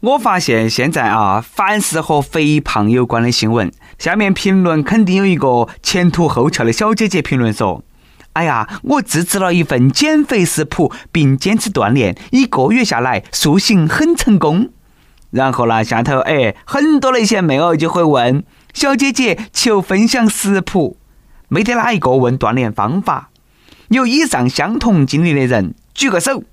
我发现现在啊，凡是和肥胖有关的新闻，下面评论肯定有一个前凸后翘的小姐姐评论说：“哎呀，我自制了一份减肥食谱，并坚持锻炼，一个月下来塑形很成功。”然后呢，下头哎，很多那些妹儿就会问小姐姐求分享食谱，没得哪一个问锻炼方法。有以上相同经历的人举个手。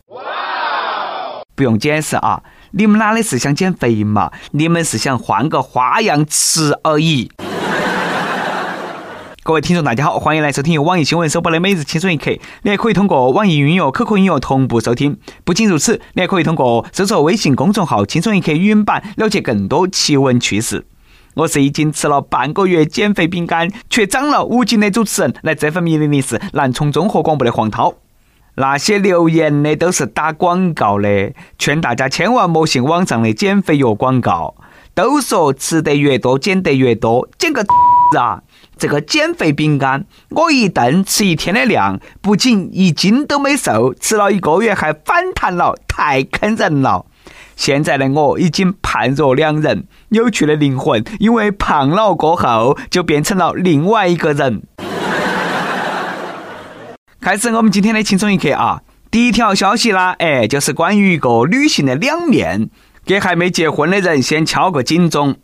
不用解释啊，你们哪里是想减肥嘛？你们是想换个花样吃而已。各位听众，大家好，欢迎来收听由网易新闻首播的《每日轻松一刻》，你还可以通过网易云音乐、QQ 音乐同步收听。不仅如此，你还可以通过搜索微信公众号“轻松一刻”语音版了解更多奇闻趣事。我是已经吃了半个月减肥饼干却长了五斤的主持人，来这份命令的是南充综合广播的黄涛。那些留言的都是打广告的，劝大家千万莫信网上的减肥药广告。都说吃得越多减得越多，减个 啊！这个减肥饼干，我一顿吃一天的量，不仅一斤都没瘦，吃了一个月还反弹了，太坑人了。现在的我已经判若两人，有趣的灵魂因为胖了过后就变成了另外一个人。开始我们今天的轻松一刻啊！第一条消息啦，哎，就是关于一个女性的两面，给还没结婚的人先敲个警钟。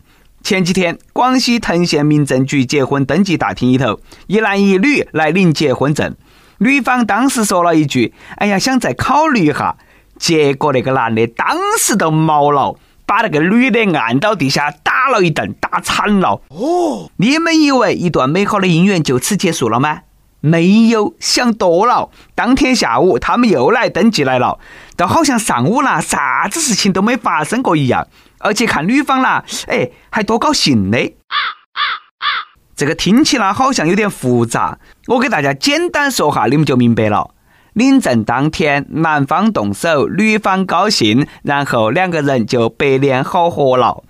前几天，广西藤县民政局结婚登记大厅里头，一男一女来领结婚证，女方当时说了一句：“哎呀，想再考虑一下。”结果那个男的当时都毛了，把那个女的按到地下打了一顿，打惨了。哦，你们以为一段美好的姻缘就此结束了吗？没有想多了，当天下午他们又来登记来了，都好像上午啦，啥子事情都没发生过一样。而且看女方啦，哎，还多高兴的。这个听起来好像有点复杂，我给大家简单说哈，你们就明白了。领证当天，男方动手，女方高兴，然后两个人就白脸好合了。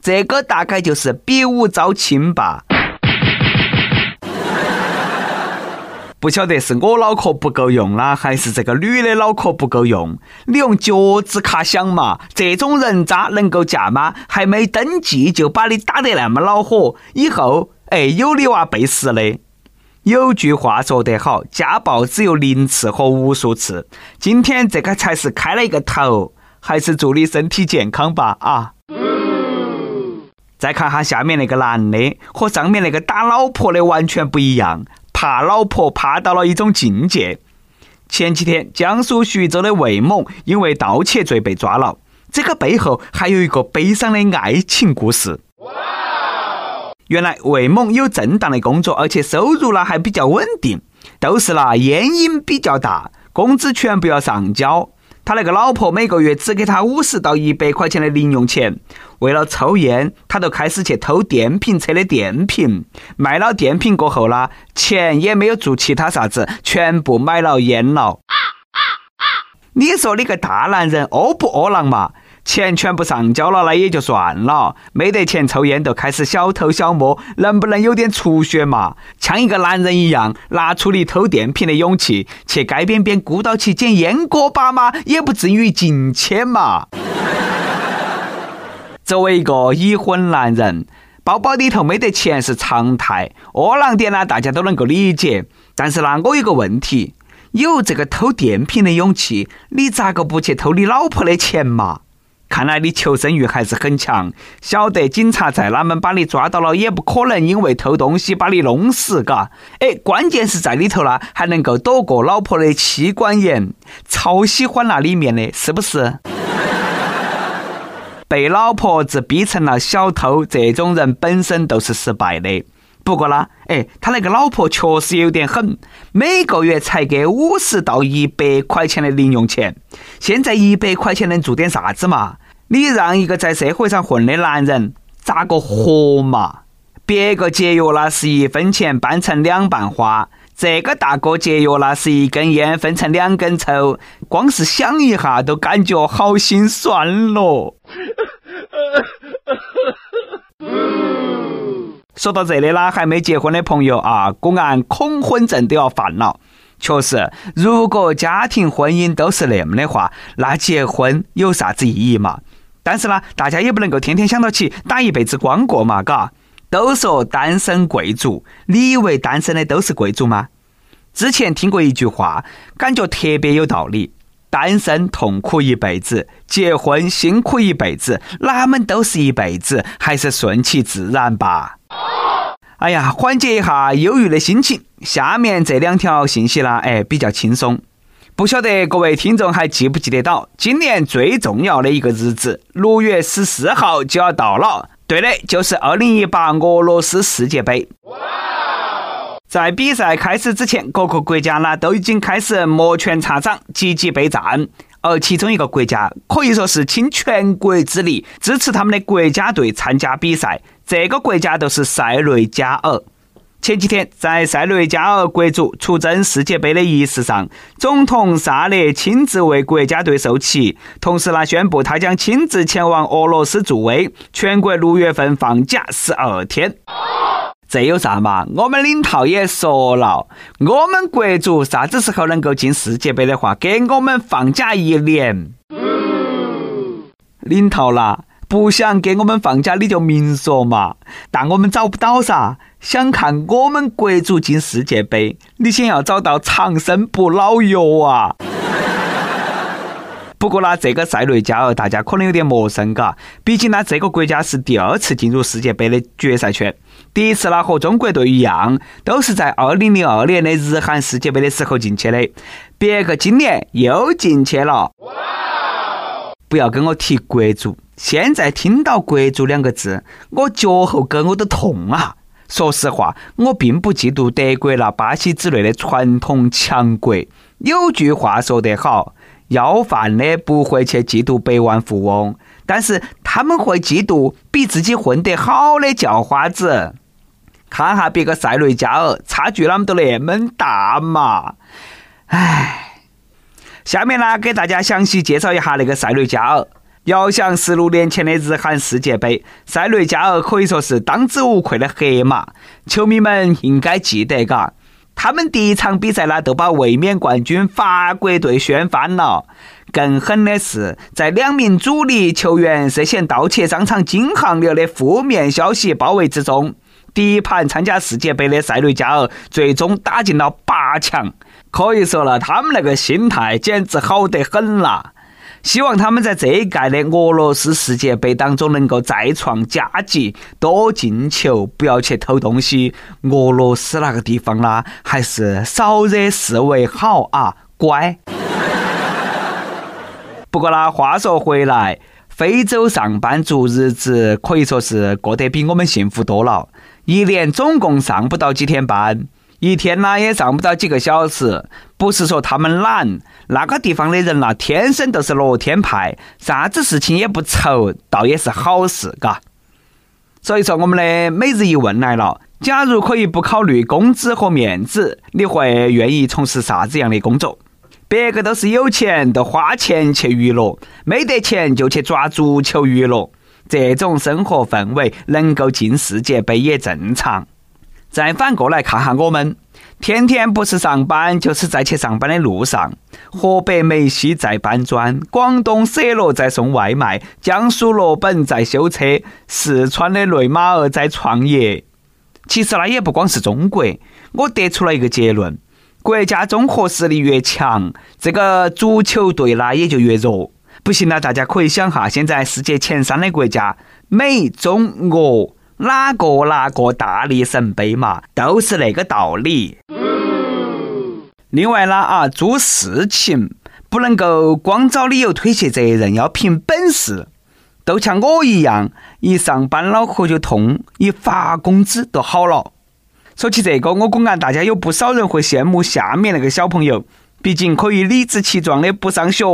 这个大概就是比武招亲吧。不晓得是我脑壳不够用啦，还是这个女的脑壳不够用？你用脚趾卡想嘛，这种人渣能够嫁吗？还没登记就把你打得那么恼火，以后哎有你娃背时的。有句话说得好，家暴只有零次和无数次。今天这个才是开了一个头，还是祝你身体健康吧啊！再看哈下面那个男的，和上面那个打老婆的完全不一样。怕老婆怕到了一种境界。前几天，江苏徐州的魏某因为盗窃罪被抓了。这个背后还有一个悲伤的爱情故事。原来魏某有正当的工作，而且收入呢还比较稳定，都是那烟瘾比较大，工资全部要上交。他那个老婆每个月只给他五十到一百块钱的零用钱，为了抽烟，他就开始去偷电瓶车的电瓶，卖了电瓶过后呢，钱也没有做其他啥子，全部买了烟了。你说你个大男人饿不饿狼嘛？钱全部上交了，那也就算了，没得钱抽烟就开始小偷小摸，能不能有点出血嘛？像一个男人一样，拿出你偷电瓶的勇气，去街边边孤岛去捡烟锅巴吗？也不至于进去嘛。作为一个已婚男人，包包里头没得钱是常态，窝囊点呢，大家都能够理解。但是呢，我有个问题，有这个偷电瓶的勇气，你咋个不去偷你老婆的钱嘛？看来你求生欲还是很强，晓得警察在哪们把你抓到了，也不可能因为偷东西把你弄死，嘎。哎，关键是在里头啦，还能够躲过老婆的妻管严，超喜欢那里面的，是不是？被老婆子逼成了小偷，这种人本身都是失败的。不过呢，哎，他那个老婆确实有点狠，每个月才给五十到一百块钱的零用钱。现在一百块钱能做点啥子嘛？你让一个在社会上混的男人咋个活嘛？别个节约那是一分钱掰成两半花，这个大哥节约那是一根烟分成两根抽，光是想一下都感觉好心酸咯。说到这里啦，还没结婚的朋友啊，公安恐婚症都要犯了。确实，如果家庭婚姻都是那么的话，那结婚有啥子意义嘛？但是呢，大家也不能够天天想到起打一辈子光过嘛，嘎。都说单身贵族，你以为单身的都是贵族吗？之前听过一句话，感觉特别有道理：单身痛苦一辈子，结婚辛苦一辈子，哪们都是一辈子，还是顺其自然吧。哎呀，缓解一下忧郁的心情。下面这两条信息呢，哎，比较轻松。不晓得各位听众还记不记得到，今年最重要的一个日子，六月十四号就要到了。对的，就是二零一八俄罗斯世界杯。在比赛开始之前，各个国家呢都已经开始摩拳擦掌，积极备战。而其中一个国家可以说是倾全国之力支持他们的国家队参加比赛，这个国家就是塞内加尔。前几天，在塞内加尔国足出征世界杯的仪式上，总统萨勒亲自为国家队授旗，同时呢宣布他将亲自前往俄罗斯助威，全国六月份放假十二天。这有啥嘛？我们领导也说了，我们国足啥子时候能够进世界杯的话，给我们放假一年。领导啦，不想给我们放假，你就明说嘛。但我们找不到噻。想看我们国足进世界杯，你先要找到长生不老药啊！不过呢，这个塞内加尔大家可能有点陌生，嘎，毕竟呢，这个国家是第二次进入世界杯的决赛圈。第一次呢，和中国队一样，都是在二零零二年的日韩世界杯的时候进去的。别个今年又进去了。不要跟我提国足，现在听到国足两个字，我脚后跟我都痛啊！说实话，我并不嫉妒德国那巴西之类的传统强国。有句话说得好，要饭的不会去嫉妒百万富翁，但是他们会嫉妒比自己混得好的叫花子。看哈别个塞内加尔，差距那么都那么大嘛？唉，下面呢，给大家详细介绍一下那个塞内加尔。遥想十六年前的日韩世界杯，塞内加尔可以说是当之无愧的黑马。球迷们应该记得，嘎，他们第一场比赛呢，都把卫冕冠军法国队掀翻了。更狠的是，在两名主力球员涉嫌盗窃商场金项链的负面消息包围之中，第一盘参加世界杯的塞内加尔最终打进了八强。可以说了，他们那个心态简直好得很啦！希望他们在这一届的俄罗斯世界杯当中能够再创佳绩，多进球，不要去偷东西。俄罗斯那个地方啦，还是少惹事为好啊，乖。不过呢，话说回来，非洲上班族日子可以说是过得比我们幸福多了，一年总共上不到几天班。一天呢也上不到几个小时，不是说他们懒，那个地方的人呐，天生都是乐天派，啥子事情也不愁，倒也是好事，嘎。所以说，我们的每日一问来了：假如可以不考虑工资和面子，你会愿意从事啥子样的工作？别个都是有钱都花钱去娱乐，没得钱就去抓足球娱乐，这种生活氛围能够进世界杯也正常。再反过来看下我们，天天不是上班就是在去上班的路上。河北梅西在搬砖，广东舍罗在送外卖，江苏罗本在修车，四川的内马尔在创业。其实那也不光是中国，我得出了一个结论：国家综合实力越强，这个足球队呢也就越弱。不信呢，大家可以想下，现在世界前三的国家，美、中、俄。哪个哪个大力神杯嘛，都是那个道理。另外呢啊，做事情不能够光找理由推卸责任，要凭本事。都像我一样，一上班脑壳就痛，一发工资就好了。说起这个，我估计大家有不少人会羡慕下面那个小朋友。毕竟可以理直气壮的不上学，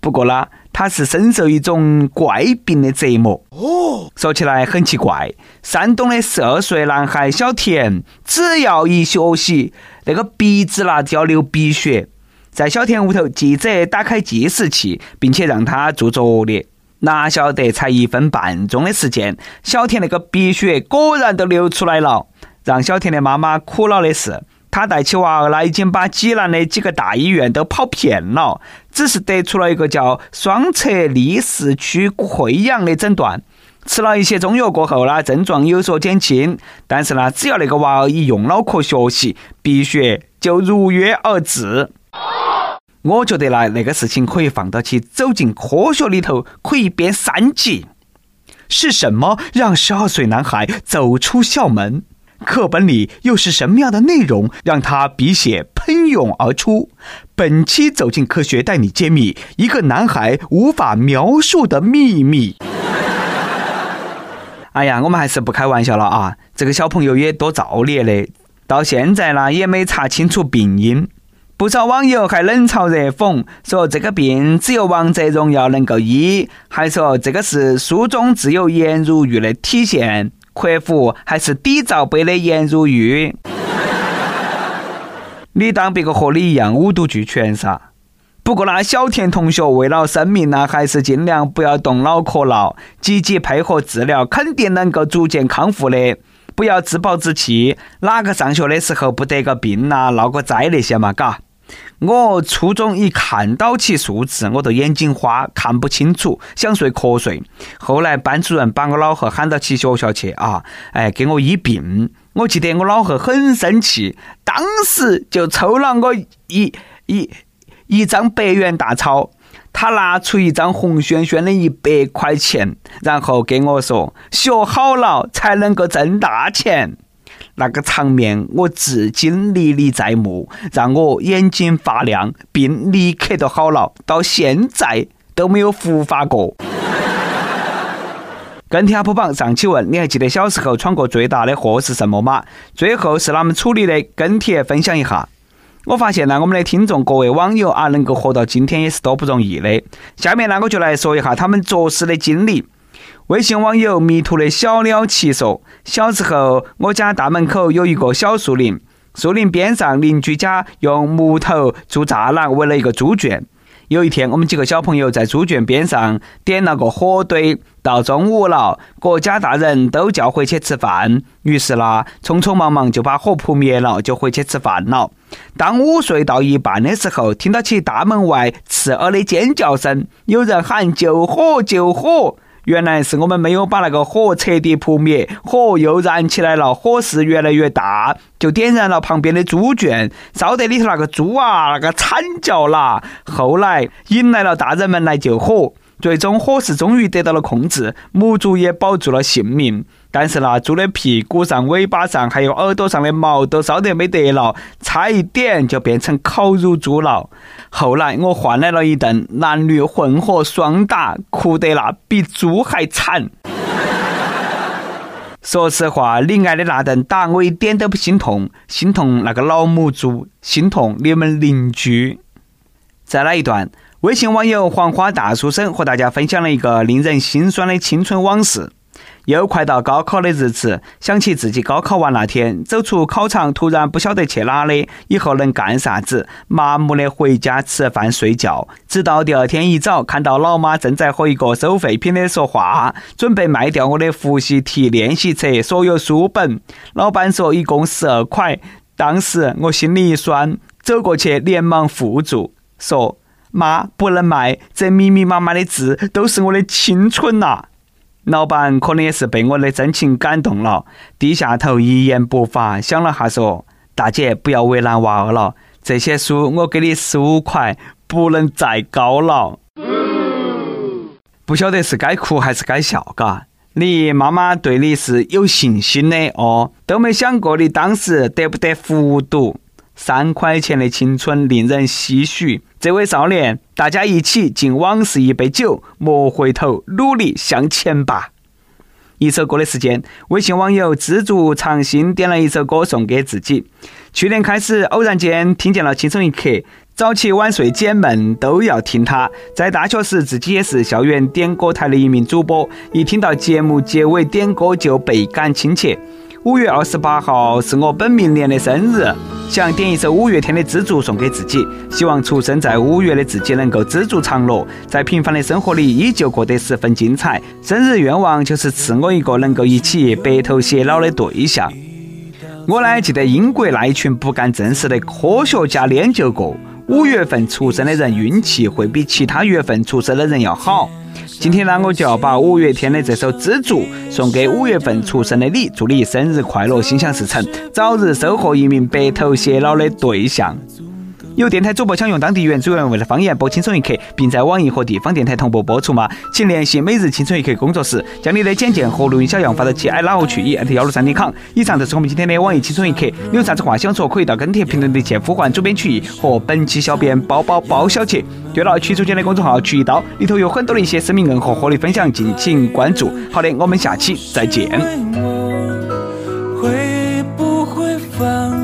不过呢，他是深受一种怪病的折磨。哦，说起来很奇怪，山东的十二岁男孩小田，只要一学习，那个鼻子啦就要流鼻血。在小田屋头，记者打开计时器，并且让他做作业，哪晓得才一分半钟的时间，小田那个鼻血果然都流出来了。让小田的妈妈苦恼的是。他带起娃儿呢，已经把济南的几个大医院都跑遍了，只是得出了一个叫双侧立式区溃疡的诊断。吃了一些中药过后呢，症状有所减轻，但是呢，只要那个娃儿一用脑壳学习，鼻血就如约而至。我觉得呢，那个事情可以放到起走进科学里头，可以编三集。是什么让十二岁男孩走出校门？课本里又是什么样的内容让他鼻血喷涌而出？本期走进科学带你揭秘一个男孩无法描述的秘密。哎呀，我们还是不开玩笑了啊！这个小朋友也多造孽的，到现在呢也没查清楚病因。不少网友还冷嘲热讽，说这个病只有王者荣耀能够医，还说这个是书中自有颜如玉的体现，客服还是底罩杯的颜如玉。你当别个和你一样五毒俱全噻？不过那小田同学为了生命呢，还是尽量不要动脑壳了，积极配合治疗，肯定能够逐渐康复的。不要自暴自弃，哪个上学的时候不得个病呐、闹个灾那些嘛？嘎。我初中一看到起数字，我都眼睛花，看不清楚，想睡瞌睡。后来班主任把我老贺喊到起学校去啊，哎，给我医病。我记得我老贺很生气，当时就抽了我一一一张百元大钞，他拿出一张红轩轩的一百块钱，然后给我说：“学好了才能够挣大钱。”那个场面我至今历历在目，让我眼睛发亮，并立刻都好了，到现在都没有复发过。跟帖阿榜上期问：你还记得小时候闯过最大的祸是什么吗？最后是哪们处理的？跟帖分享一下。我发现呢，我们的听众各位网友啊，能够活到今天也是多不容易的。下面呢，我就来说一下他们作死的经历。微信网友迷途的小鸟奇说：小时候，我家大门口有一个小树林，树林边上邻居家用木头做栅栏围了一个猪圈。有一天，我们几个小朋友在猪圈边上点了个火堆，到中午了，各家大人都叫回去吃饭，于是啦，匆匆忙忙就把火扑灭了，就回去吃饭了。当午睡到一半的时候，听到起大门外刺耳的尖叫声，有人喊救火，救火。原来是我们没有把那个火彻底扑灭，火又燃起来了，火势越来越大，就点燃了旁边的猪圈，烧得里头那个猪啊，那个惨叫啦。后来引来了大人们来救火。最终火势终于得到了控制，母猪也保住了性命。但是那猪的屁股上、尾巴上还有耳朵上的毛都烧得没得了，差一点就变成烤乳猪了。后来我换来了一顿男女混合双打，哭得那比猪还惨。说实话，你挨的那顿打我一点都不心痛，心痛那个老母猪，心痛你们邻居。再来一段。微信网友黄花大书生和大家分享了一个令人心酸的青春往事。又快到高考的日子，想起自己高考完那天，走出考场，突然不晓得去哪里，以后能干啥子，麻木的回家吃饭睡觉。直到第二天一早，看到老妈正在和一个收废品的说话，准备卖掉我的复习题、练习册、所有书本。老板说一共十二块，当时我心里一酸，走过去连忙扶住，说。妈不能卖，这密密麻麻的字都是我的青春呐！老板可能也是被我的真情感动了，低下头一言不发，想了下说：“大姐不要为难娃儿了，这些书我给你十五块，不能再高了。”不晓得是该哭还是该笑，嘎？你妈妈对你是有信心的哦，都没想过你当时得不得复读。三块钱的青春令人唏嘘。这位少年，大家一起敬往事一杯酒，莫回头，努力向前吧。一首歌的时间，微信网友知足常新点了一首歌送给自己。去年开始，偶然间听见了《轻松一刻》，早起晚睡解闷都要听它。在大学时，自己也是校园点歌台的一名主播，一听到节目结尾点歌就倍感亲切。五月二十八号是我本命年的生日，想点一首五月天的《知足》送给自己，希望出生在五月的自己能够知足常乐，在平凡的生活里依旧过得十分精彩。生日愿望就是赐我一个能够一起白头偕老的对象。我呢记得英国那一群不干正事的科学家研究过，五月份出生的人运气会比其他月份出生的人要好。今天呢，我就要把五月天的这首《知足》送给五月份出生的你，祝你生日快乐，心想事成，早日收获一名白头偕老的对象。有电台主播想用当地原汁原味的方言播《轻松一刻》，并在网易和地方电台同步播出吗？请联系每日《轻松一刻》工作室，将你的简介和录音小样发到 i 爱哪个去 at 幺六三点 com。以上就是我们今天的网易《轻松一刻》，你有啥子话想说，可以到跟帖评论里去呼唤主编曲艺和本期小编包包包小姐。对了，曲主间的公众号“曲一刀”里头有很多的一些生命硬和活力分享，敬请关注。好的，我们下期再见。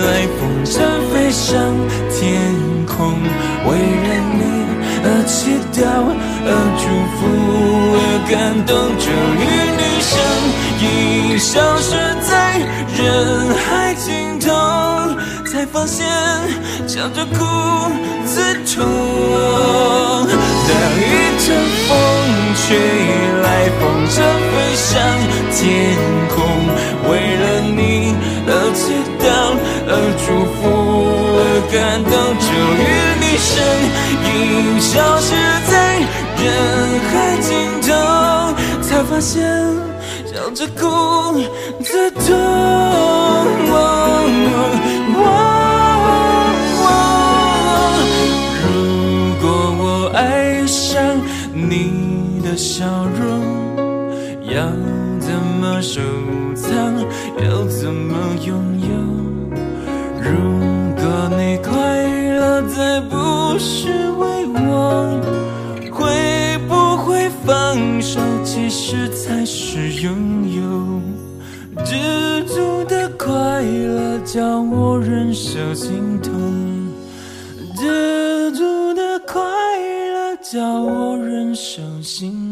来风筝飞上天空，为了你而祈祷，而祝福，而感动。终于你身影消失在人海尽头，才发现笑着哭最痛。当一阵风吹来，风筝飞上天空，为了你而祈祷。而祝福，而感动，终于你身影消失在人海尽头，才发现笑着哭最痛。如果我爱上你的笑容，要怎么收藏？要怎么拥有？如果你快乐再不是为我，会不会放手？其实才是拥有。知足的快乐叫我忍受心痛，知足的快乐叫我忍受心。